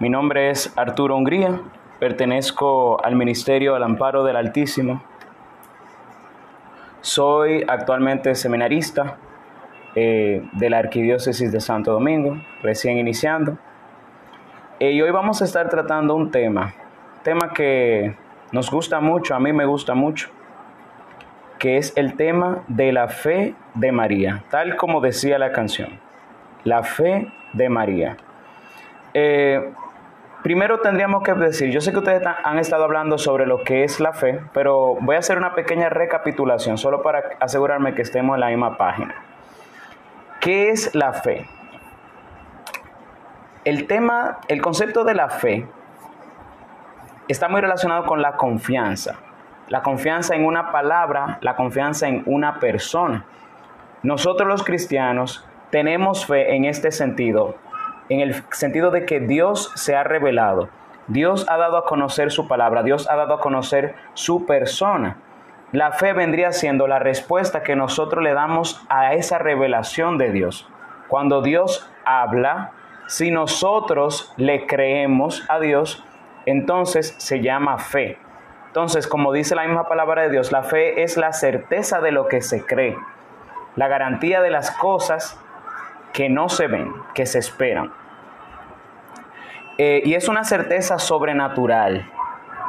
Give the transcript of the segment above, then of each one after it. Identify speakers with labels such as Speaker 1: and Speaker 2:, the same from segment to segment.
Speaker 1: Mi nombre es Arturo Hungría, pertenezco al Ministerio al Amparo del Altísimo. Soy actualmente seminarista eh, de la Arquidiócesis de Santo Domingo, recién iniciando. Eh, y hoy vamos a estar tratando un tema, tema que nos gusta mucho, a mí me gusta mucho, que es el tema de la fe de María, tal como decía la canción, la fe de María. Eh, Primero tendríamos que decir, yo sé que ustedes han estado hablando sobre lo que es la fe, pero voy a hacer una pequeña recapitulación solo para asegurarme que estemos en la misma página. ¿Qué es la fe? El tema, el concepto de la fe está muy relacionado con la confianza. La confianza en una palabra, la confianza en una persona. Nosotros los cristianos tenemos fe en este sentido en el sentido de que Dios se ha revelado. Dios ha dado a conocer su palabra, Dios ha dado a conocer su persona. La fe vendría siendo la respuesta que nosotros le damos a esa revelación de Dios. Cuando Dios habla, si nosotros le creemos a Dios, entonces se llama fe. Entonces, como dice la misma palabra de Dios, la fe es la certeza de lo que se cree, la garantía de las cosas que no se ven, que se esperan. Eh, y es una certeza sobrenatural.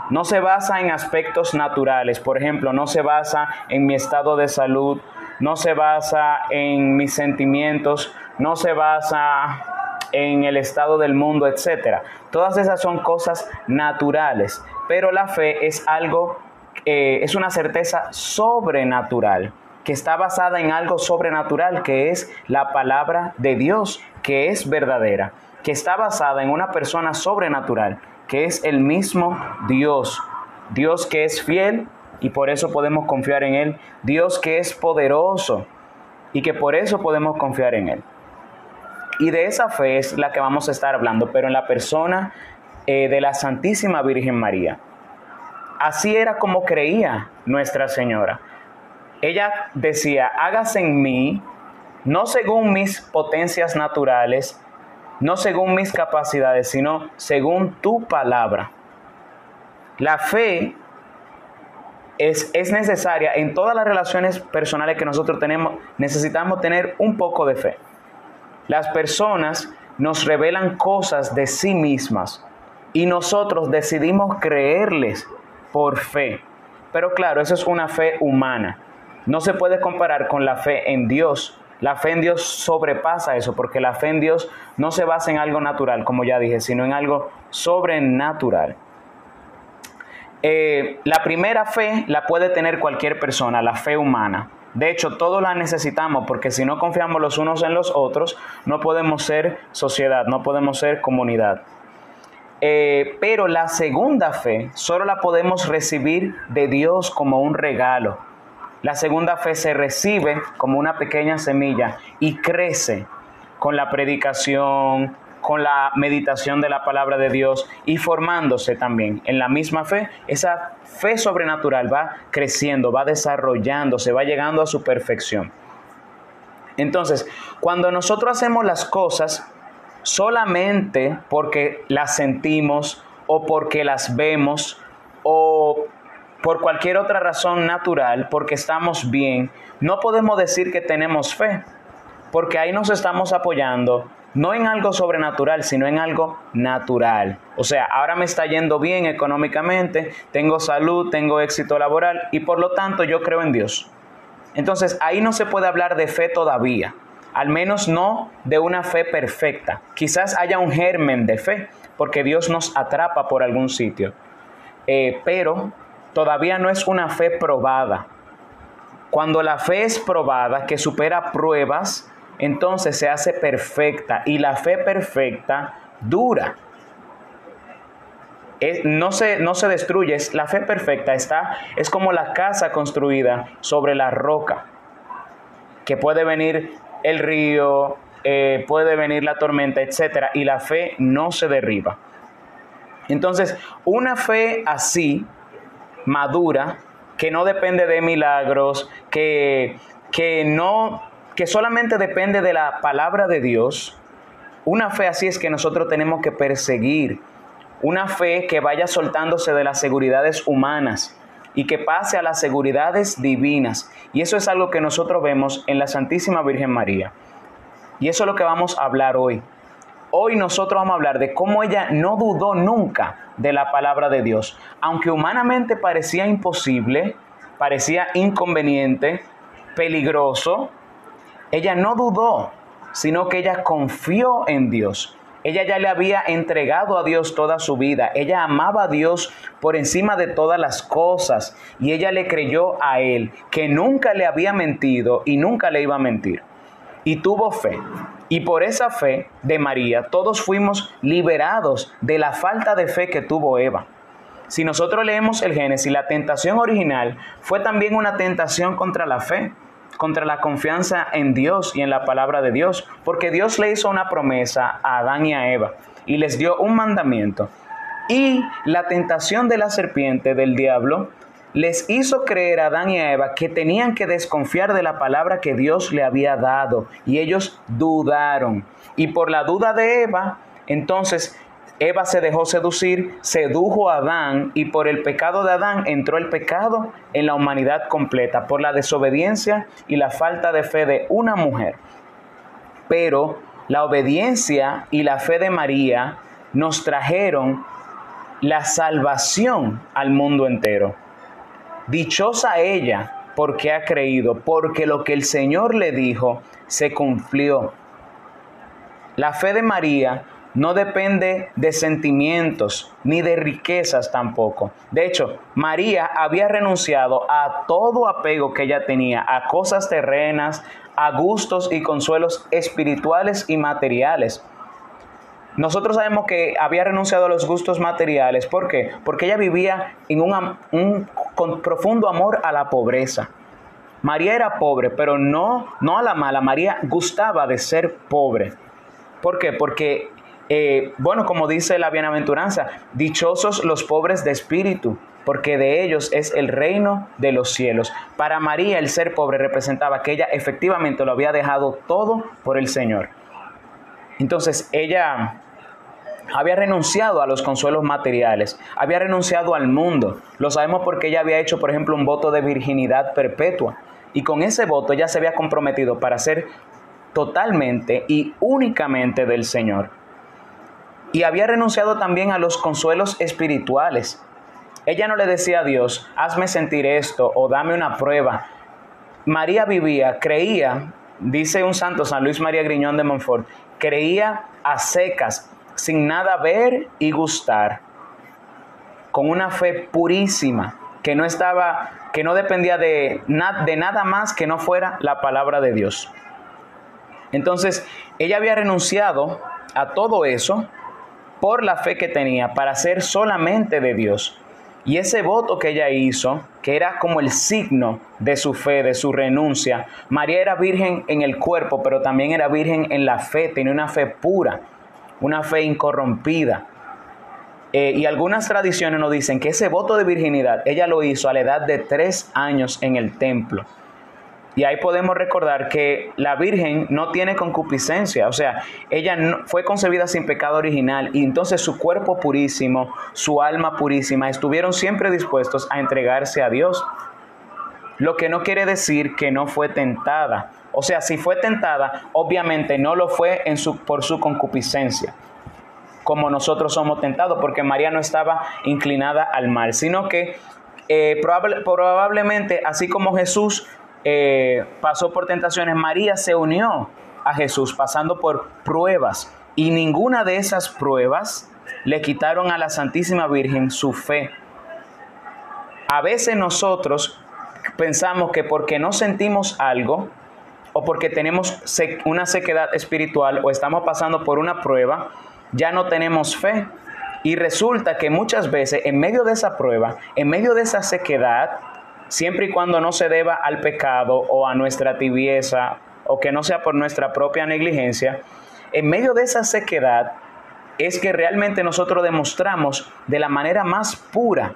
Speaker 1: No se basa en aspectos naturales, por ejemplo, no se basa en mi estado de salud, no se basa en mis sentimientos, no se basa en el estado del mundo, etc. Todas esas son cosas naturales, pero la fe es algo, eh, es una certeza sobrenatural que está basada en algo sobrenatural, que es la palabra de Dios, que es verdadera, que está basada en una persona sobrenatural, que es el mismo Dios. Dios que es fiel y por eso podemos confiar en Él. Dios que es poderoso y que por eso podemos confiar en Él. Y de esa fe es la que vamos a estar hablando, pero en la persona eh, de la Santísima Virgen María. Así era como creía Nuestra Señora ella decía, hágase en mí, no según mis potencias naturales, no según mis capacidades, sino según tu palabra. La fe es, es, necesaria en todas las relaciones personales que nosotros tenemos. Necesitamos tener un poco de fe. Las personas nos revelan cosas de sí mismas y nosotros decidimos creerles por fe. Pero claro, eso es una fe humana no se puede comparar con la fe en Dios. La fe en Dios sobrepasa eso, porque la fe en Dios no se basa en algo natural, como ya dije, sino en algo sobrenatural. Eh, la primera fe la puede tener cualquier persona, la fe humana. De hecho, todos la necesitamos porque si no confiamos los unos en los otros, no podemos ser sociedad, no podemos ser comunidad. Eh, pero la segunda fe solo la podemos recibir de Dios como un regalo. La segunda fe se recibe como una pequeña semilla y crece con la predicación, con la meditación de la palabra de Dios y formándose también en la misma fe. Esa fe sobrenatural va creciendo, va desarrollándose, va llegando a su perfección. Entonces, cuando nosotros hacemos las cosas solamente porque las sentimos o porque las vemos o por cualquier otra razón natural, porque estamos bien, no podemos decir que tenemos fe, porque ahí nos estamos apoyando no en algo sobrenatural, sino en algo natural. O sea, ahora me está yendo bien económicamente, tengo salud, tengo éxito laboral y por lo tanto yo creo en Dios. Entonces ahí no se puede hablar de fe todavía, al menos no de una fe perfecta. Quizás haya un germen de fe, porque Dios nos atrapa por algún sitio. Eh, pero todavía no es una fe probada. Cuando la fe es probada, que supera pruebas, entonces se hace perfecta y la fe perfecta dura. no, se, no se destruye, la fe perfecta está, es como la casa construida sobre la roca, que puede venir el río, eh, puede venir la tormenta, etc. Y la fe no se derriba. Entonces, una fe así madura, que no depende de milagros, que, que, no, que solamente depende de la palabra de Dios, Una fe así es que nosotros tenemos que perseguir. Una fe que vaya soltándose de las seguridades humanas y que pase a las seguridades divinas. Y eso es algo que nosotros vemos en la Santísima Virgen María. Y eso es lo que vamos a hablar hoy. Hoy nosotros vamos a hablar de cómo ella no dudó nunca de la palabra de Dios. Aunque humanamente parecía imposible, parecía inconveniente, peligroso, ella no dudó, sino que ella confió en Dios. Ella ya le había entregado a Dios toda su vida. Ella amaba a Dios por encima de todas las cosas y ella le creyó a Él, que nunca le había mentido y nunca le iba a mentir. Y tuvo fe. Y por esa fe de María, todos fuimos liberados de la falta de fe que tuvo Eva. Si nosotros leemos el Génesis, la tentación original fue también una tentación contra la fe, contra la confianza en Dios y en la palabra de Dios, porque Dios le hizo una promesa a Adán y a Eva y les dio un mandamiento. Y la tentación de la serpiente, del diablo, les hizo creer a Adán y a Eva que tenían que desconfiar de la palabra que Dios le había dado. Y ellos dudaron. Y por la duda de Eva, entonces Eva se dejó seducir, sedujo a Adán y por el pecado de Adán entró el pecado en la humanidad completa, por la desobediencia y la falta de fe de una mujer. Pero la obediencia y la fe de María nos trajeron la salvación al mundo entero. Dichosa ella porque ha creído, porque lo que el Señor le dijo se cumplió. La fe de María no depende de sentimientos ni de riquezas tampoco. De hecho, María había renunciado a todo apego que ella tenía, a cosas terrenas, a gustos y consuelos espirituales y materiales nosotros sabemos que había renunciado a los gustos materiales. ¿Por qué? Porque ella vivía en un, con profundo amor a la pobreza. María era pobre, pero no, no a la mala. María gustaba de ser pobre. ¿Por qué? Porque, eh, bueno, como dice la bienaventuranza, dichosos los pobres de espíritu, porque de ellos es el reino de los cielos. Para María el ser pobre representaba que ella efectivamente lo había dejado todo por el Señor. Entonces ella había renunciado a los consuelos materiales, había renunciado al mundo. Lo sabemos porque ella había hecho, por ejemplo, un voto de virginidad perpetua. Y con ese voto ya se había comprometido para ser totalmente y únicamente del Señor. Y había renunciado también a los consuelos espirituales. Ella no le decía a Dios, hazme sentir esto o dame una prueba. María vivía, creía, dice un santo San Luis María Griñón de Montfort, creía a secas, sin nada ver y gustar, con una fe purísima, que no estaba, que no dependía de, de nada más que no fuera la palabra de Dios. Entonces, ella había renunciado a todo eso por la fe que tenía para ser solamente de Dios. Y ese voto que ella hizo, que era como el signo de su fe, de su renuncia, María era virgen en el cuerpo, pero también era virgen en la fe, tenía una fe pura una fe incorrompida. Eh, y algunas tradiciones nos dicen que ese voto de virginidad ella lo hizo a la edad de tres años en el templo. Y ahí podemos recordar que la Virgen no tiene concupiscencia, o sea, ella no, fue concebida sin pecado original y entonces su cuerpo purísimo, su alma purísima, estuvieron siempre dispuestos a entregarse a Dios. Lo que no quiere decir que no fue tentada, o sea, si fue tentada, obviamente no lo fue en su, por su concupiscencia, como nosotros somos tentados, porque María no estaba inclinada al mal, sino que eh, probablemente, así como Jesús eh, pasó por tentaciones, María se unió a Jesús pasando por pruebas y ninguna de esas pruebas le quitaron a la Santísima Virgen su fe. A veces nosotros pensamos que porque no sentimos algo, o porque tenemos una sequedad espiritual o estamos pasando por una prueba, ya no tenemos fe. Y resulta que muchas veces en medio de esa prueba, en medio de esa sequedad, siempre y cuando no se deba al pecado o a nuestra tibieza o que no sea por nuestra propia negligencia, en medio de esa sequedad es que realmente nosotros demostramos de la manera más pura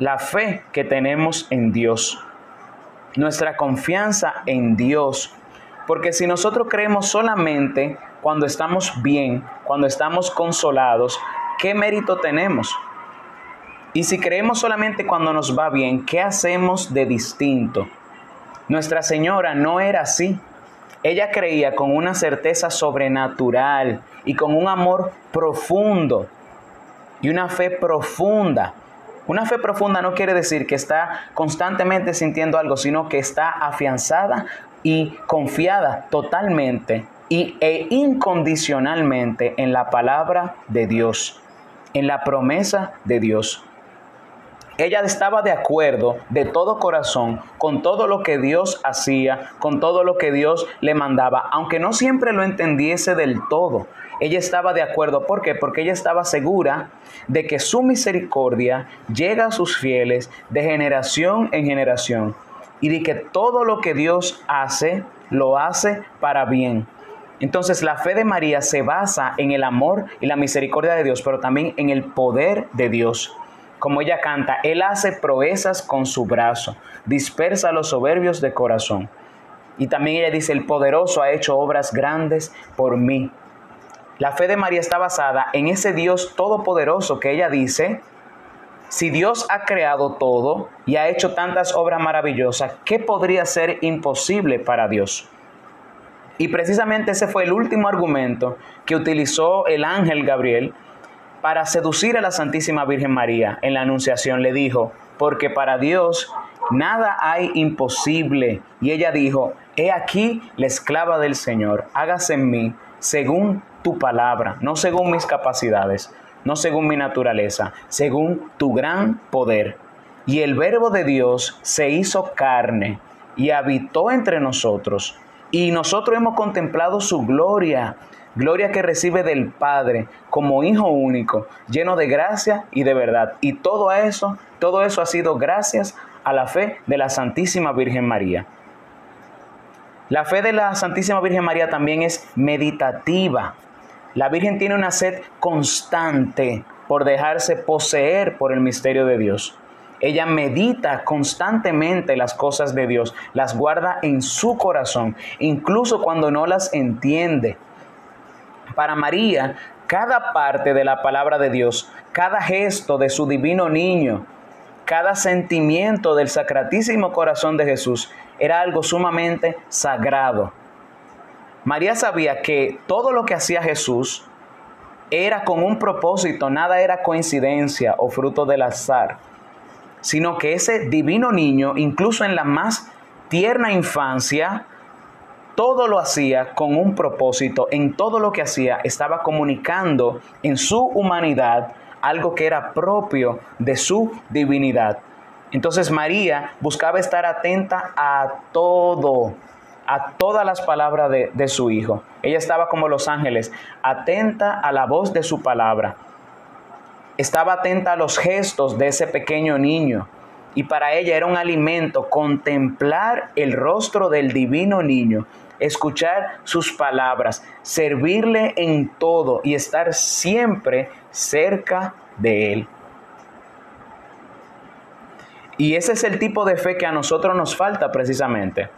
Speaker 1: la fe que tenemos en Dios, nuestra confianza en Dios, porque si nosotros creemos solamente cuando estamos bien, cuando estamos consolados, ¿qué mérito tenemos? Y si creemos solamente cuando nos va bien, ¿qué hacemos de distinto? Nuestra Señora no era así. Ella creía con una certeza sobrenatural y con un amor profundo y una fe profunda. Una fe profunda no quiere decir que está constantemente sintiendo algo, sino que está afianzada y confiada totalmente y, e incondicionalmente en la palabra de Dios, en la promesa de Dios. Ella estaba de acuerdo de todo corazón con todo lo que Dios hacía, con todo lo que Dios le mandaba, aunque no siempre lo entendiese del todo. Ella estaba de acuerdo. ¿Por qué? Porque ella estaba segura de que su misericordia llega a sus fieles de generación en generación y de que todo lo que Dios hace, lo hace para bien. Entonces la fe de María se basa en el amor y la misericordia de Dios, pero también en el poder de Dios como ella canta, Él hace proezas con su brazo, dispersa los soberbios de corazón. Y también ella dice, el poderoso ha hecho obras grandes por mí. La fe de María está basada en ese Dios todopoderoso que ella dice, si Dios ha creado todo y ha hecho tantas obras maravillosas, ¿qué podría ser imposible para Dios? Y precisamente ese fue el último argumento que utilizó el ángel Gabriel para seducir a la Santísima Virgen María en la Anunciación le dijo, porque para Dios nada hay imposible. Y ella dijo, he aquí la esclava del Señor, hágase en mí según tu palabra, no según mis capacidades, no según mi naturaleza, según tu gran poder. Y el verbo de Dios se hizo carne y habitó entre nosotros. Y nosotros hemos contemplado su gloria gloria que recibe del Padre como Hijo único, lleno de gracia y de verdad. Y todo eso, todo eso ha sido gracias a la fe de la Santísima Virgen María. La fe de la Santísima Virgen María también es meditativa. La Virgen tiene una sed constante por dejarse poseer por el misterio de Dios. Ella medita constantemente las cosas de Dios, las guarda en su corazón, incluso cuando no las entiende. Para María, cada parte de la palabra de Dios, cada gesto de su divino niño, cada sentimiento del sacratísimo corazón de Jesús era algo sumamente sagrado. María sabía que todo lo que hacía Jesús era con un propósito, nada era coincidencia o fruto del azar, sino que ese divino niño, incluso en la más tierna infancia, todo lo hacía con un propósito, en todo lo que hacía estaba comunicando en su humanidad algo que era propio de su divinidad. Entonces María buscaba estar atenta a todo, a todas las palabras de, de, su Hijo. Ella estaba como los ángeles, atenta a la voz de su palabra. Estaba atenta a los gestos de ese pequeño niño. Y para ella era un alimento contemplar el rostro del divino niño escuchar sus palabras, servirle en todo y estar siempre cerca de Él. Y ese es el tipo de fe que a nosotros nos falta precisamente.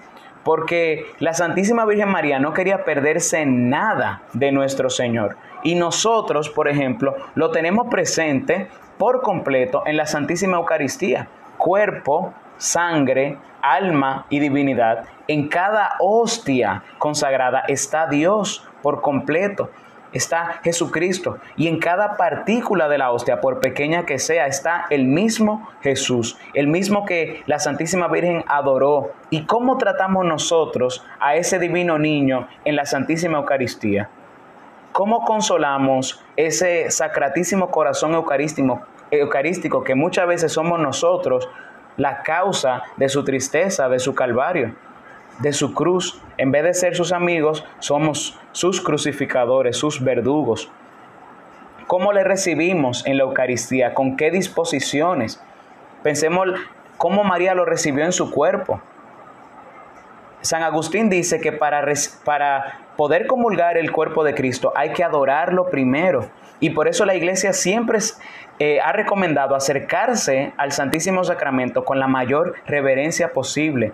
Speaker 1: Porque la Santísima Virgen María no quería perderse nada de nuestro Señor. Y nosotros, por ejemplo, lo tenemos presente por completo en la Santísima Eucaristía. Cuerpo, sangre, alma y divinidad, en cada hostia consagrada está Dios por completo, está Jesucristo. Y en cada partícula de la hostia, por pequeña que sea, está el mismo Jesús, el mismo que la Santísima Virgen adoró. ¿Y cómo tratamos nosotros a ese divino niño en la Santísima Eucaristía? ¿Cómo consolamos ese sacratísimo corazón eucarístico, eucarístico que muchas veces somos nosotros la causa de su tristeza, de su calvario, de su cruz. En vez de ser sus amigos, somos sus crucificadores, sus verdugos. ¿Cómo le recibimos en la Eucaristía? ¿Con qué disposiciones? Pensemos cómo María lo recibió en su cuerpo. San Agustín dice que para, para poder comulgar el cuerpo de Cristo hay que adorarlo primero. Y por eso la iglesia siempre eh, ha recomendado acercarse al Santísimo Sacramento con la mayor reverencia posible.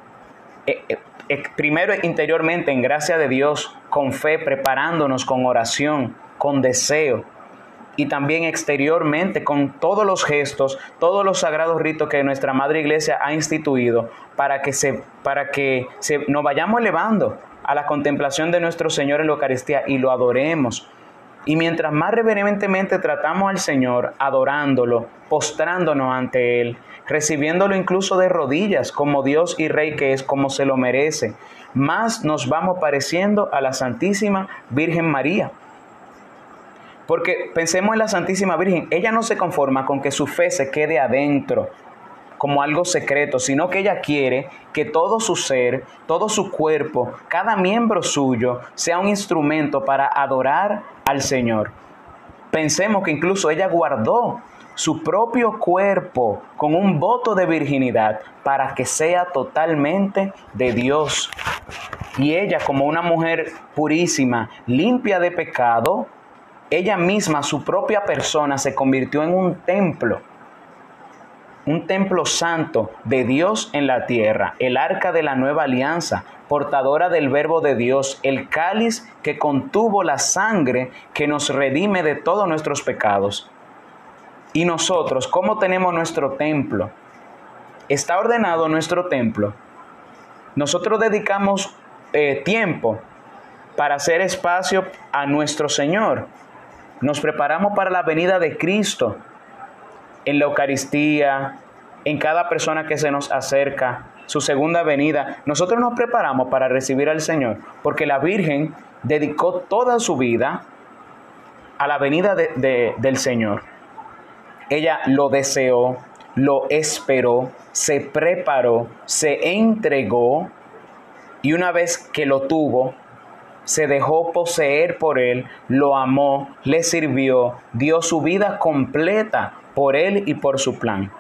Speaker 1: Eh, eh, primero interiormente en gracia de Dios, con fe, preparándonos con oración, con deseo, y también exteriormente con todos los gestos, todos los sagrados ritos que nuestra Madre Iglesia ha instituido para que, se, para que se, nos vayamos elevando a la contemplación de nuestro Señor en la Eucaristía y lo adoremos. Y mientras más reverentemente tratamos al Señor, adorándolo, postrándonos ante Él, recibiéndolo incluso de rodillas como Dios y Rey que es, como se lo merece, más nos vamos pareciendo a la Santísima Virgen María porque pensemos en la Santísima Virgen, ella no se conforma con que su fe se quede adentro como algo secreto, sino que ella quiere que todo su ser, todo su cuerpo, cada miembro suyo sea un instrumento para adorar al Señor. Pensemos que incluso ella guardó su propio cuerpo con un voto de virginidad para que sea totalmente de Dios. Y ella como una mujer purísima, limpia de pecado, ella misma, su propia persona, se convirtió en un templo, un templo santo de Dios en la tierra, el arca de la nueva alianza, portadora del verbo de Dios, el cáliz que contuvo la sangre que nos redime de todos nuestros pecados. Y nosotros, ¿cómo tenemos nuestro templo? Está ordenado nuestro templo. Nosotros dedicamos eh, tiempo para hacer espacio a nuestro Señor nos preparamos para la venida de Cristo en la Eucaristía, en cada persona que se nos acerca, su segunda venida. Nosotros nos preparamos para recibir al Señor, porque la Virgen dedicó toda su vida a la venida del Señor. Ella lo deseó, lo esperó, se preparó, se entregó y una vez que lo tuvo, se dejó poseer por Él, lo amó, le sirvió, dio su vida completa por Él y por su plan.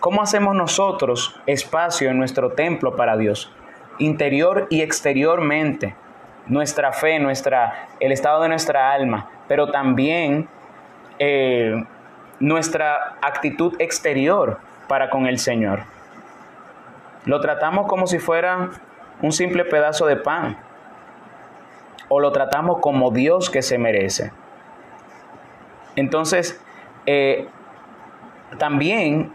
Speaker 1: ¿Cómo hacemos nosotros espacio en nuestro templo para Dios? Interior y exteriormente. Nuestra fe, nuestra, el estado de nuestra alma, pero también eh, nuestra actitud exterior para con el Señor. Lo tratamos como si fuera un simple pedazo de pan o lo tratamos como Dios que se merece. Entonces, eh, también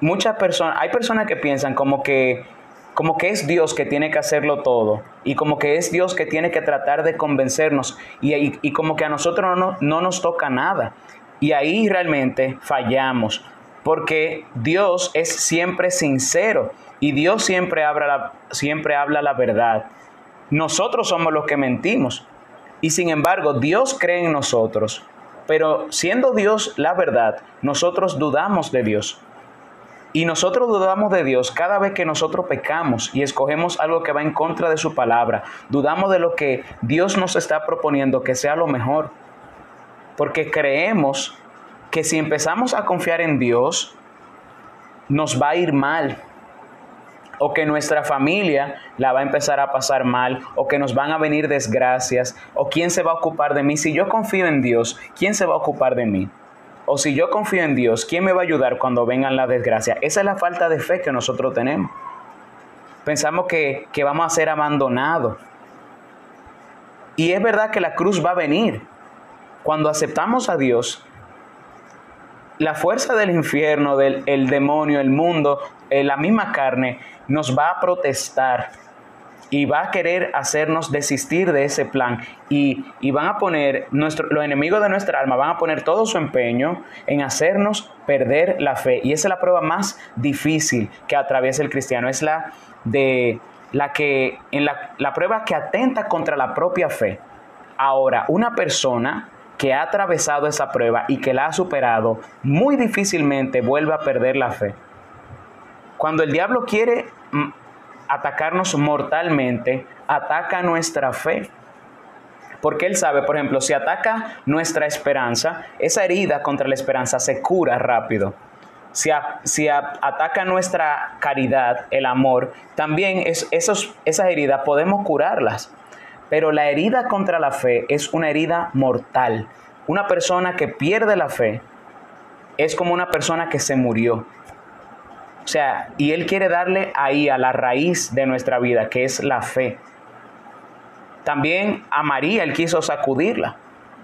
Speaker 1: muchas personas, hay personas que piensan como que, como que es Dios que tiene que hacerlo todo y como que es Dios que tiene que tratar de convencernos y, y, como que a nosotros no, no nos toca nada. Y ahí realmente fallamos, porque Dios es siempre sincero y Dios siempre habla siempre habla la verdad. Nosotros somos los que mentimos. Y sin embargo, Dios cree en nosotros. Pero siendo Dios la verdad, nosotros dudamos de Dios. Y nosotros dudamos de Dios cada vez que nosotros pecamos y escogemos algo que va en contra de su palabra. Dudamos de lo que Dios nos está proponiendo que sea lo mejor. Porque creemos que si empezamos a confiar en Dios, nos va a ir mal o que nuestra familia la va a empezar a pasar mal, o que nos van a venir desgracias, o quién se va a ocupar de mí. Si yo confío en Dios, ¿quién se va a ocupar de mí? O si yo confío en Dios, ¿quién me va a ayudar cuando vengan las desgracias? Esa es la falta de fe que nosotros tenemos. Pensamos que, que vamos a ser abandonados. Y es verdad que la cruz va a venir. Cuando aceptamos a Dios, la fuerza del infierno, del el demonio, el mundo, eh, la misma carne, nos va a protestar y va a querer hacernos desistir de ese plan y, van a poner, nuestro, los enemigos de nuestra alma van a poner todo su empeño en hacernos perder la fe. Y esa es la prueba más difícil que atraviesa el cristiano, es la de la que, en la, la prueba que atenta contra la propia fe. Ahora, una persona que ha atravesado esa prueba y que la ha superado, muy difícilmente vuelve a perder la fe. Cuando el diablo quiere mm, atacarnos mortalmente, ataca nuestra fe. Porque él sabe, por ejemplo, si ataca nuestra esperanza, esa herida contra la esperanza se cura rápido. Si, si ataca nuestra caridad, el amor, también es, esos, esas heridas podemos curarlas. Pero la herida contra la fe es una herida mortal. Una persona que pierde la fe es como una persona que se murió. O sea, y Él quiere darle ahí a la raíz de nuestra vida, que es la fe. También a María Él quiso sacudirla.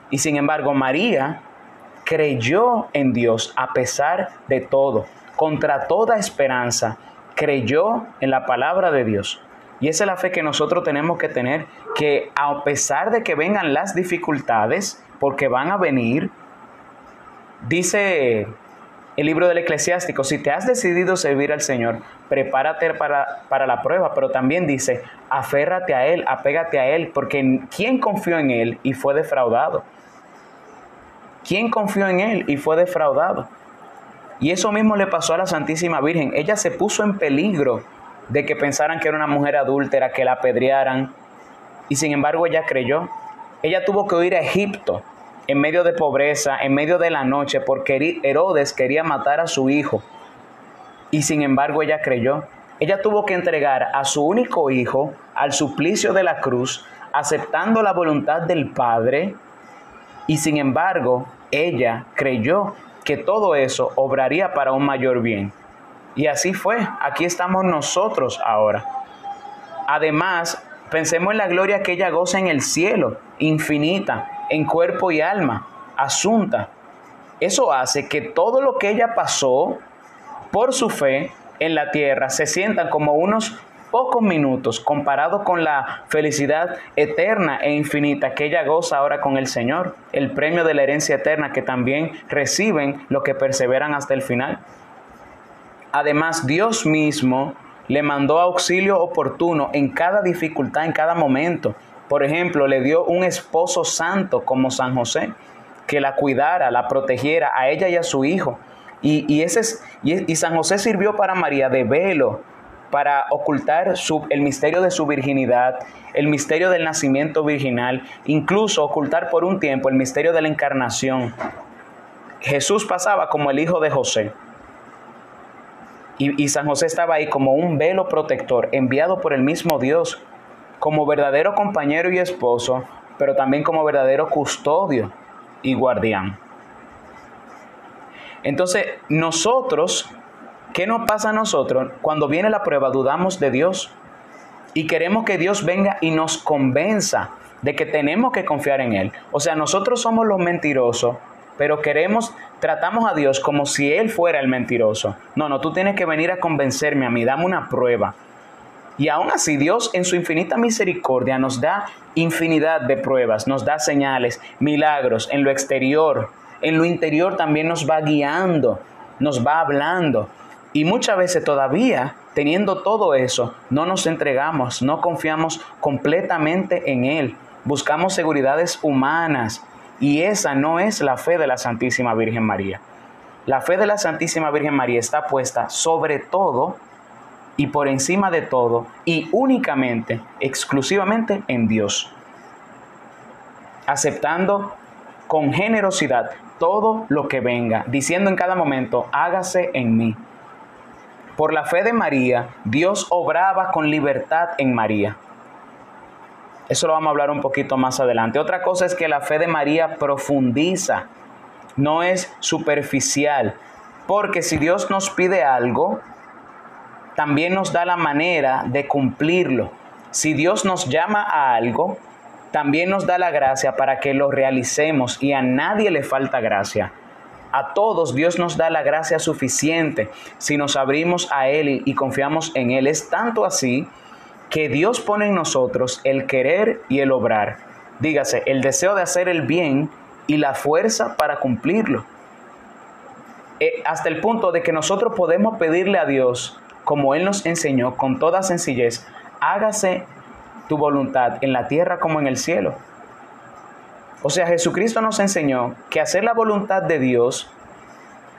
Speaker 1: Y sin embargo, María creyó en Dios a pesar de todo, contra toda esperanza, creyó en la palabra de Dios. Y esa es la fe que nosotros tenemos que tener, que a pesar de que vengan las dificultades, porque van a venir, dice el libro del eclesiástico, si te has decidido servir al Señor, prepárate para, para, la prueba, pero también dice, aférrate a Él, apégate a Él, porque ¿quién confió en Él y fue defraudado? ¿Quién confió en Él y fue defraudado? Y eso mismo le pasó a la Santísima Virgen. Ella se puso en peligro de que pensaran que era una mujer adúltera, que la apedrearan, y sin embargo ella creyó. Ella tuvo que ir a Egipto en medio de pobreza, en medio de la noche, porque Herodes quería matar a su hijo. Y sin embargo ella creyó. Ella tuvo que entregar a su único hijo al suplicio de la cruz, aceptando la voluntad del Padre. Y sin embargo, ella creyó que todo eso obraría para un mayor bien. Y así fue. Aquí estamos nosotros ahora. Además, pensemos en la gloria que ella goza en el cielo, infinita en cuerpo y alma, asunta. Eso hace que todo lo que ella pasó por su fe en la tierra se sientan como unos pocos minutos comparado con la felicidad eterna e infinita que ella goza ahora con el Señor, el premio de la herencia eterna que también reciben los que perseveran hasta el final. Además, Dios mismo le mandó auxilio oportuno en cada dificultad, en cada momento. Por ejemplo, le dio un esposo santo como San José, que la cuidara, la protegiera a ella y a su hijo. Y, ese y, San José sirvió para María de velo, para ocultar el misterio de su virginidad, el misterio del nacimiento virginal, incluso ocultar por un tiempo el misterio de la encarnación. Jesús pasaba como el hijo de José. Y San José estaba ahí como un velo protector enviado por el mismo Dios como verdadero compañero y esposo, pero también como verdadero custodio y guardián. Entonces, nosotros, ¿qué nos pasa a nosotros? Cuando viene la prueba, dudamos de Dios y queremos que Dios venga y nos convenza de que tenemos que confiar en Él. O sea, nosotros somos los mentirosos, pero queremos, tratamos a Dios como si Él fuera el mentiroso. No, no, tú tienes que venir a convencerme a mí, dame una prueba. Y aún así Dios en su infinita misericordia nos da infinidad de pruebas, nos da señales, milagros en lo exterior, en lo interior también nos va guiando, nos va hablando. Y muchas veces todavía, teniendo todo eso, no nos entregamos, no confiamos completamente en Él. Buscamos seguridades humanas y esa no es la fe de la Santísima Virgen María. La fe de la Santísima Virgen María está puesta sobre todo y por encima de todo y únicamente, exclusivamente en Dios. Aceptando con generosidad todo lo que venga, diciendo en cada momento, hágase en mí. Por la fe de María, Dios obraba con libertad en María. Eso lo vamos a hablar un poquito más adelante. Otra cosa es que la fe de María profundiza, no es superficial, porque si Dios nos pide algo, también nos da la manera de cumplirlo. Si Dios nos llama a algo, también nos da la gracia para que lo realicemos y a nadie le falta gracia. A todos Dios nos da la gracia suficiente si nos abrimos a Él y confiamos en Él. Es tanto así que Dios pone en nosotros el querer y el obrar. Dígase, el deseo de hacer el bien y la fuerza para cumplirlo. Eh, hasta el punto de que nosotros podemos pedirle a Dios como Él nos enseñó con toda sencillez, hágase tu voluntad en la tierra como en el cielo. O sea, Jesucristo nos enseñó que hacer la voluntad de Dios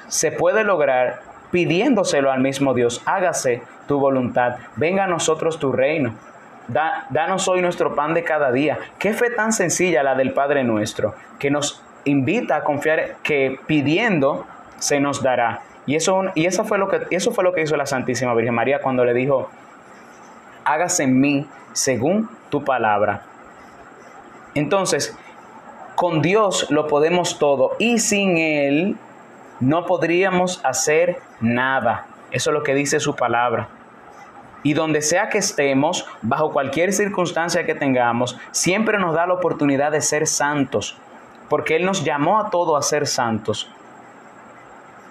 Speaker 1: se puede lograr pidiéndoselo al mismo Dios. Hágase tu voluntad, venga a nosotros tu reino. danos hoy nuestro pan de cada día. Qué fe tan sencilla la del Padre nuestro, que nos invita a confiar que pidiendo se nos dará. Y eso, y eso, fue lo que, eso fue lo que hizo la Santísima Virgen María cuando le dijo, hágase en mí según tu palabra. Entonces, con Dios lo podemos todo y sin Él no podríamos hacer nada. Eso es lo que dice su palabra. Y donde sea que estemos, bajo cualquier circunstancia que tengamos, siempre nos da la oportunidad de ser santos, porque Él nos llamó a todos a ser santos.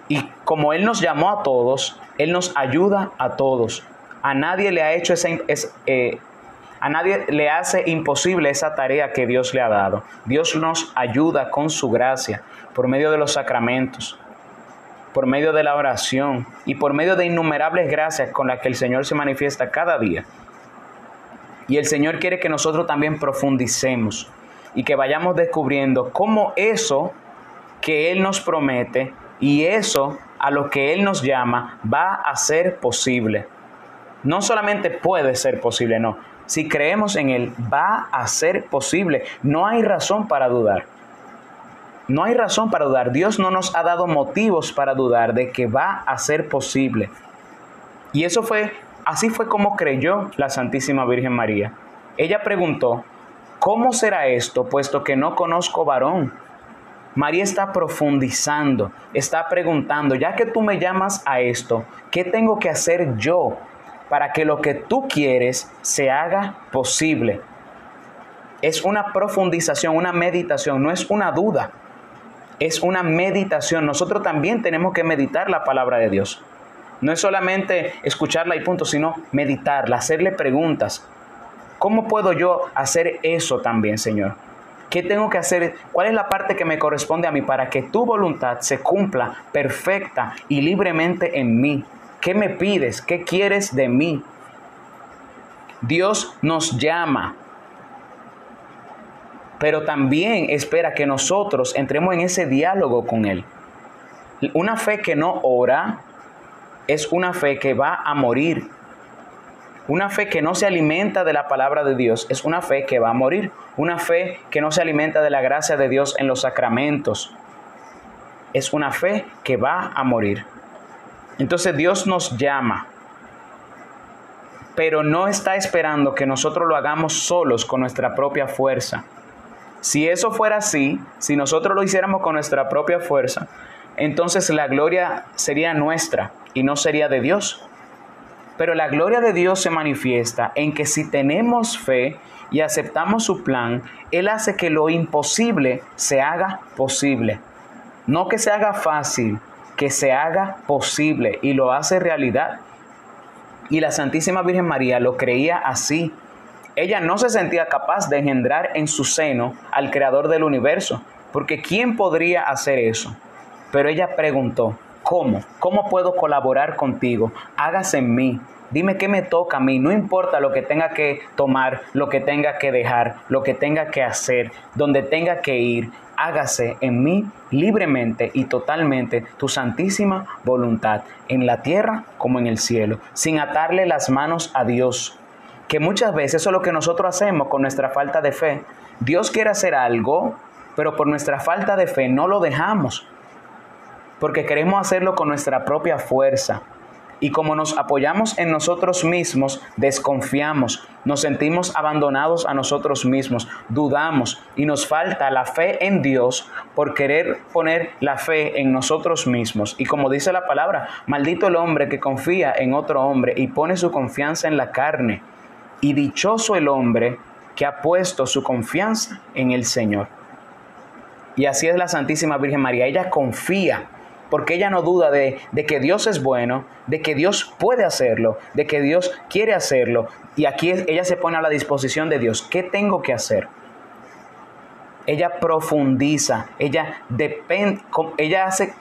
Speaker 1: Y como Él nos llamó a todos, Él nos ayuda a todos. A nadie le ha hecho esa, eh, a nadie le hace imposible esa tarea que Dios le ha dado. Dios nos ayuda con su gracia por medio de los sacramentos por medio de la oración y por medio de innumerables gracias con las que el Señor se manifiesta cada día. Y el Señor quiere que nosotros también profundicemos y que vayamos descubriendo cómo eso que Él nos promete y eso a lo que Él nos llama va a ser posible. No solamente puede ser posible, no. Si creemos en Él, va a ser posible. No hay razón para dudar. No hay razón para dudar. Dios no nos ha dado motivos para dudar de que va a ser posible. Y eso fue, así fue como creyó la Santísima Virgen María. Ella preguntó, ¿cómo será esto puesto que no conozco varón? María está profundizando, está preguntando, ya que tú me llamas a esto, ¿qué tengo que hacer yo para que lo que tú quieres se haga posible? Es una profundización, una meditación, no es una duda es una meditación. Nosotros también tenemos que meditar la palabra de Dios. No es solamente escucharla y punto, sino meditarla, hacerle preguntas. ¿Cómo puedo yo hacer eso también, Señor? ¿Qué tengo que hacer? ¿Cuál es la parte que me corresponde a mí para que tu voluntad se cumpla perfecta y libremente en mí? ¿Qué me pides? ¿Qué quieres de mí? Dios nos llama pero también espera que nosotros entremos en ese diálogo con Él. Una fe que no ora es una fe que va a morir. Una fe que no se alimenta de la palabra de Dios es una fe que va a morir. Una fe que no se alimenta de la gracia de Dios en los sacramentos es una fe que va a morir. Entonces Dios nos llama, pero no está esperando que nosotros lo hagamos solos con nuestra propia fuerza. Si eso fuera así, si nosotros lo hiciéramos con nuestra propia fuerza, entonces la gloria sería nuestra y no sería de Dios. Pero la gloria de Dios se manifiesta en que si tenemos fe y aceptamos su plan, Él hace que lo imposible se haga posible. No que se haga fácil, que se haga posible y lo hace realidad. Y la Santísima Virgen María lo creía así. Ella no se sentía capaz de engendrar en su seno al creador del universo, porque ¿quién podría hacer eso? Pero ella preguntó, ¿cómo? ¿Cómo puedo colaborar contigo? Hágase en mí. Dime qué me toca a mí, no importa lo que tenga que tomar, lo que tenga que dejar, lo que tenga que hacer, donde tenga que ir, hágase en mí libremente y totalmente tu santísima voluntad, en la tierra como en el cielo, sin atarle las manos a Dios, que muchas veces eso es lo que nosotros hacemos con nuestra falta de fe. Dios quiere hacer algo, pero por nuestra falta de fe no lo dejamos, porque queremos hacerlo con nuestra propia fuerza. Y como nos apoyamos en nosotros mismos, desconfiamos, nos sentimos abandonados a nosotros mismos, dudamos y nos falta la fe en Dios por querer poner la fe en nosotros mismos. Y como dice la palabra, maldito el hombre que confía en otro hombre y pone su confianza en la carne y dichoso el hombre que ha puesto su confianza en el Señor. Y así es la Santísima Virgen María. Ella confía porque ella no duda de, de, que Dios es bueno, de que Dios puede hacerlo, de que Dios quiere hacerlo. Y aquí ella se pone a la disposición de Dios. ¿Qué tengo que hacer? Ella profundiza, ella depende, ella hace,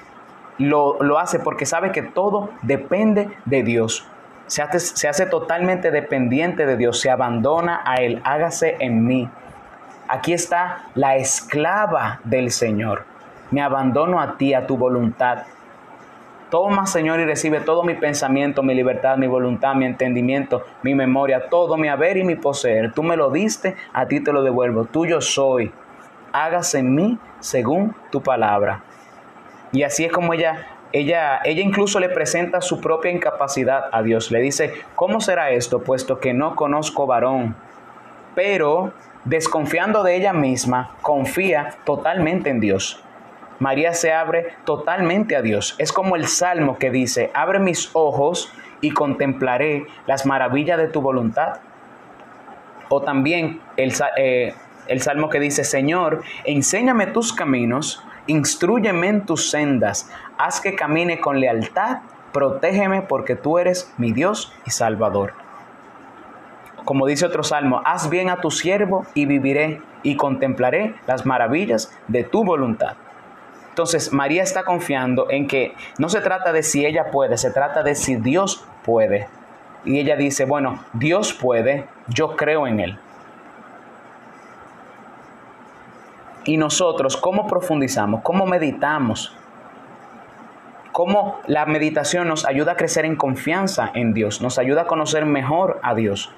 Speaker 1: lo, lo hace porque sabe que todo depende de Dios se hace, totalmente dependiente de Dios, se abandona a Él, hágase en mí. Aquí está la esclava del Señor. Me abandono a ti, a tu voluntad. Toma, Señor, y recibe todo mi pensamiento, mi libertad, mi voluntad, mi entendimiento, mi memoria, todo mi haber y mi poseer. Tú me lo diste, a ti te lo devuelvo. Tuyo soy. Hágase en mí según tu palabra. Y así es como ella ella, ella incluso le presenta su propia incapacidad a Dios. Le dice, ¿cómo será esto? Puesto que no conozco varón. Pero, desconfiando de ella misma, confía totalmente en Dios. María se abre totalmente a Dios. Es como el salmo que dice, abre mis ojos y contemplaré las maravillas de tu voluntad. O también el, eh, el salmo que dice, Señor, enséñame tus caminos, instruyeme en tus sendas, haz que camine con lealtad, protégeme porque tú eres mi Dios y Salvador. Como dice otro salmo, haz bien a tu siervo y viviré y contemplaré las maravillas de tu voluntad. Entonces María está confiando en que no se trata de si ella puede, se trata de si Dios puede. Y ella dice, bueno, Dios puede, yo creo en Él. Y nosotros, ¿cómo profundizamos? ¿Cómo meditamos? ¿Cómo la meditación nos ayuda a crecer en confianza en Dios? Nos ayuda a conocer mejor a Dios.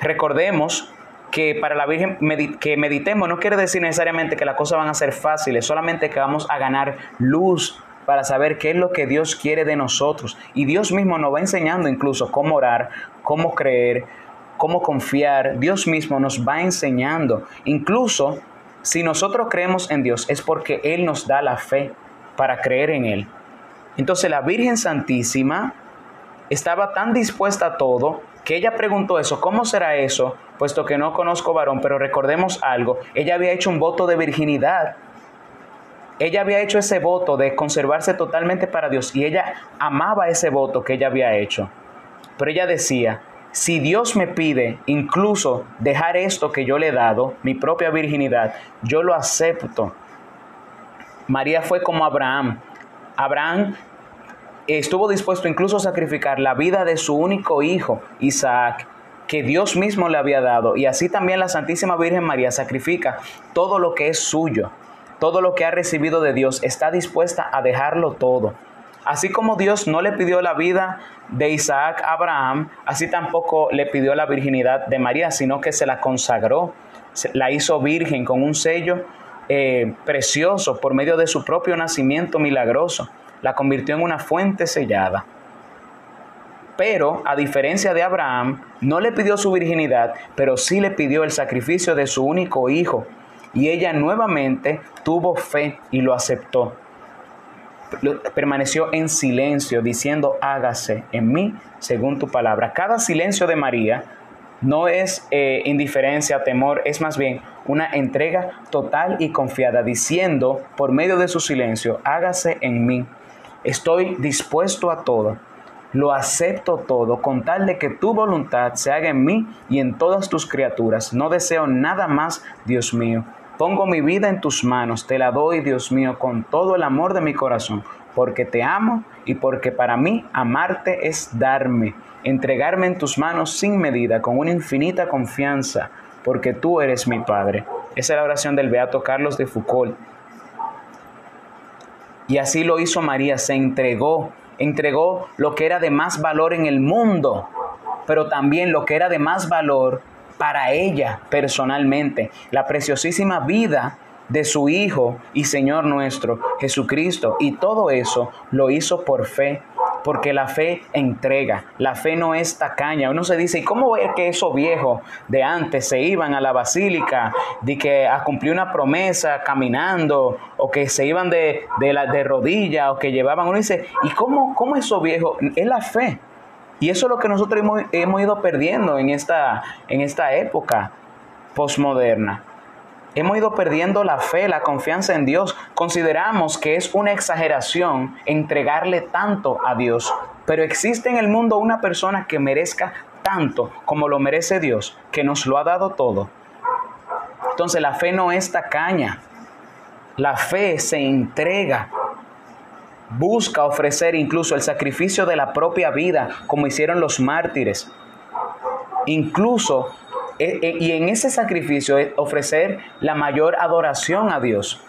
Speaker 1: Recordemos que para la Virgen que meditemos no quiere decir necesariamente que las cosas van a ser fáciles, solamente que vamos a ganar luz para saber qué es lo que Dios quiere de nosotros. Y Dios mismo nos va enseñando incluso cómo orar, cómo creer, cómo confiar. Dios mismo nos va enseñando. Incluso si nosotros creemos en Dios es porque Él nos da la fe para creer en Él. Entonces la Virgen Santísima estaba tan dispuesta a todo que ella preguntó eso, ¿cómo será eso? Puesto que no conozco varón, pero recordemos algo, ella había hecho un voto de virginidad. Ella había hecho ese voto de conservarse totalmente para Dios y ella amaba ese voto que ella había hecho. Pero ella decía, si Dios me pide incluso dejar esto que yo le he dado, mi propia virginidad, yo lo acepto. María fue como Abraham. Abraham estuvo dispuesto incluso a sacrificar la vida de su único hijo, Isaac, que Dios mismo le había dado. Y así también la Santísima Virgen María sacrifica todo lo que es suyo, todo lo que ha recibido de Dios, está dispuesta a dejarlo todo. Así como Dios no le pidió la vida de Isaac a Abraham, así tampoco le pidió la virginidad de María, sino que se la consagró, la hizo virgen con un sello eh, precioso por medio de su propio nacimiento milagroso la convirtió en una fuente sellada. Pero, a diferencia de Abraham, no le pidió su virginidad, pero sí le pidió el sacrificio de su único hijo. Y ella nuevamente tuvo fe y lo aceptó. Permaneció en silencio, diciendo, hágase en mí según tu palabra. Cada silencio de María no es eh, indiferencia, temor, es más bien una entrega total y confiada, diciendo por medio de su silencio, hágase en mí Estoy dispuesto a todo. Lo acepto todo con tal de que tu voluntad se haga en mí y en todas tus criaturas. No deseo nada más, Dios mío. Pongo mi vida en tus manos, te la doy, Dios mío, con todo el amor de mi corazón, porque te amo y porque para mí amarte es darme, entregarme en tus manos sin medida, con una infinita confianza, porque tú eres mi Padre. Esa es la oración del Beato Carlos de Foucault. Y así lo hizo María, se entregó, entregó lo que era de más valor en el mundo, pero también lo que era de más valor para ella personalmente, la preciosísima vida de su Hijo y Señor nuestro, Jesucristo. Y todo eso lo hizo por fe porque la fe entrega, la fe no es tacaña. Uno se dice, ¿y cómo es que esos viejos de antes se iban a la basílica de que a cumplir una promesa caminando o que se iban de, de, de rodillas o que llevaban? Uno dice, ¿y cómo, cómo esos viejos? Es la fe. Y eso es lo que nosotros hemos, ido perdiendo en esta, en esta época postmoderna. Hemos ido perdiendo la fe, la confianza en Dios. Consideramos que es una exageración entregarle tanto a Dios. Pero existe en el mundo una persona que merezca tanto como lo merece Dios, que nos lo ha dado todo. Entonces la fe no es tacaña. La fe se entrega. Busca ofrecer incluso el sacrificio de la propia vida, como hicieron los mártires. Incluso e, e, y en ese sacrificio es ofrecer la mayor adoración a Dios.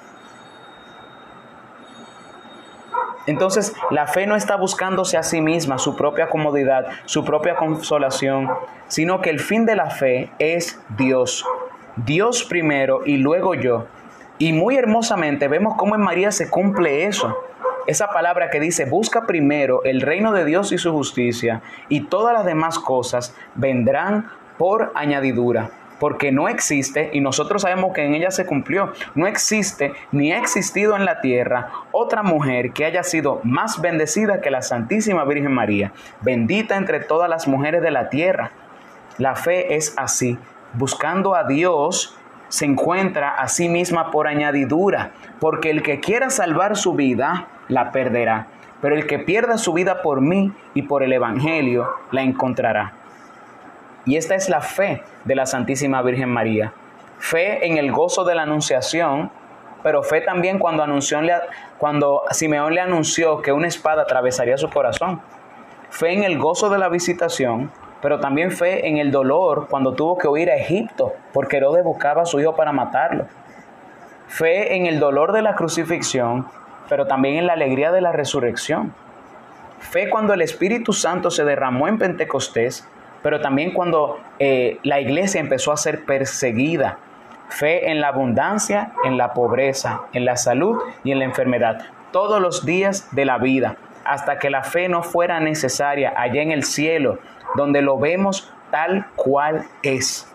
Speaker 1: Entonces, la fe no está buscándose a sí misma su propia comodidad, su propia consolación, sino que el fin de la fe es Dios. Dios primero y luego yo. Y muy hermosamente vemos cómo en María se cumple eso. Esa palabra que dice, busca primero el reino de Dios y su justicia, y todas las demás cosas vendrán por añadidura. porque no existe, y nosotros sabemos que en ella se cumplió, no existe ni ha existido en la tierra otra mujer que haya sido más bendecida que la Santísima Virgen María, bendita entre todas las mujeres de la tierra. La fe es así, buscando a Dios se encuentra a sí misma por añadidura, porque el que quiera salvar su vida, la perderá, pero el que pierda su vida por mí y por el Evangelio, la encontrará. Y esta es la fe de la Santísima Virgen María. Fe en el gozo de la anunciación, pero fe también cuando, anunció, cuando Simeón le anunció que una espada atravesaría su corazón. Fe en el gozo de la visitación, pero también fe en el dolor cuando tuvo que huir a Egipto, porque Herodes buscaba a su hijo para matarlo. Fe en el dolor de la crucifixión, pero también en la alegría de la resurrección. Fe cuando el Espíritu Santo se derramó en Pentecostés pero también cuando eh, la iglesia empezó a ser perseguida. Fe en la abundancia, en la pobreza, en la salud y en la enfermedad, todos los días de la vida, hasta que la fe no fuera necesaria allá en el cielo, donde lo vemos tal cual es.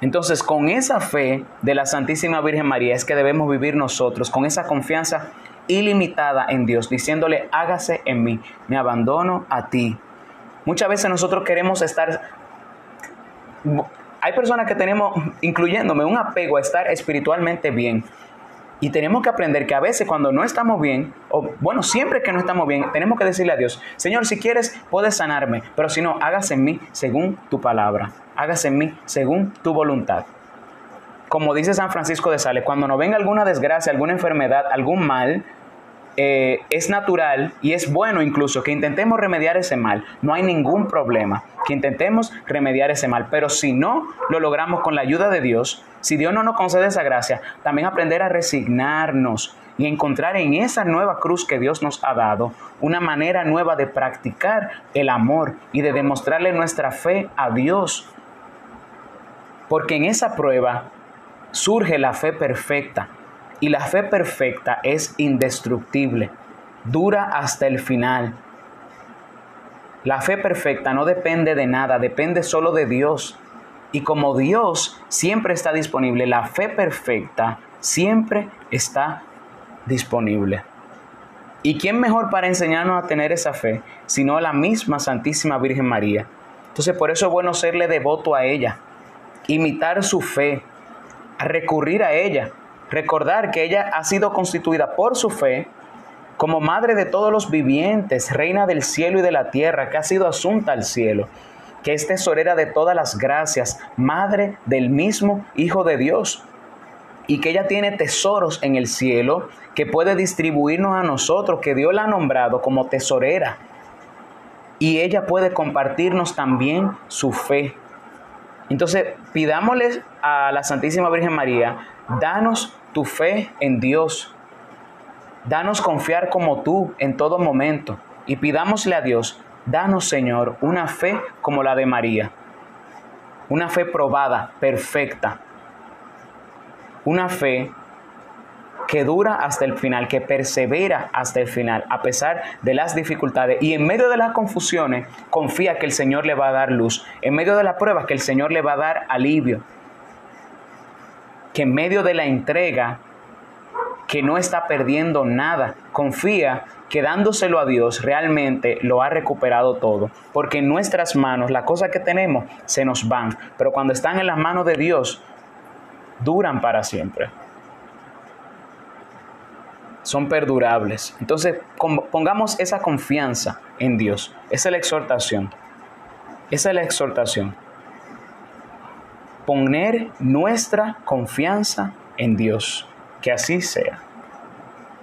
Speaker 1: Entonces, con esa fe de la Santísima Virgen María es que debemos vivir nosotros, con esa confianza ilimitada en Dios, diciéndole, hágase en mí, me abandono a ti, Muchas veces nosotros queremos estar... Hay personas que tenemos, incluyéndome, un apego a estar espiritualmente bien. Y tenemos que aprender que a veces cuando no estamos bien, o bueno, siempre que no estamos bien, tenemos que decirle a Dios, Señor, si quieres, puedes sanarme, pero si no, hágase en mí según tu palabra, hágase en mí según tu voluntad. Como dice San Francisco de Sales, cuando nos venga alguna desgracia, alguna enfermedad, algún mal, eh, es natural y es bueno incluso que intentemos remediar ese mal. No hay ningún problema que intentemos remediar ese mal. Pero si no lo logramos con la ayuda de Dios, si Dios no nos concede esa gracia, también aprender a resignarnos y encontrar en esa nueva cruz que Dios nos ha dado una manera nueva de practicar el amor y de demostrarle nuestra fe a Dios. Porque en esa prueba surge la fe perfecta, y la fe perfecta es indestructible, dura hasta el final. La fe perfecta no depende de nada, depende solo de Dios. Y como Dios siempre está disponible, la fe perfecta siempre está disponible. ¿Y quién mejor para enseñarnos a tener esa fe sino la misma Santísima Virgen María? Entonces por eso es bueno serle devoto a ella, imitar su fe, recurrir a ella, Recordar que ella ha sido constituida por su fe como madre de todos los vivientes, reina del cielo y de la tierra, que ha sido asunta al cielo, que es tesorera de todas las gracias, madre del mismo Hijo de Dios, y que ella tiene tesoros en el cielo que puede distribuirnos a nosotros, que Dios la ha nombrado como tesorera. Y ella puede compartirnos también su fe. Entonces, pidámosle a la Santísima Virgen María Danos tu fe en Dios. Danos confiar como tú en todo momento. Y pidámosle a Dios, danos Señor una fe como la de María. Una fe probada, perfecta. Una fe que dura hasta el final, que persevera hasta el final, a pesar de las dificultades. Y en medio de las confusiones, confía que el Señor le va a dar luz. En medio de la prueba, que el Señor le va a dar alivio que en medio de la entrega, que no está perdiendo nada, confía que dándoselo a Dios realmente lo ha recuperado todo. Porque en nuestras manos las cosas que tenemos se nos van, pero cuando están en las manos de Dios, duran para siempre. Son perdurables. Entonces pongamos esa confianza en Dios. Esa es la exhortación. Esa es la exhortación poner nuestra confianza en Dios. Que así sea.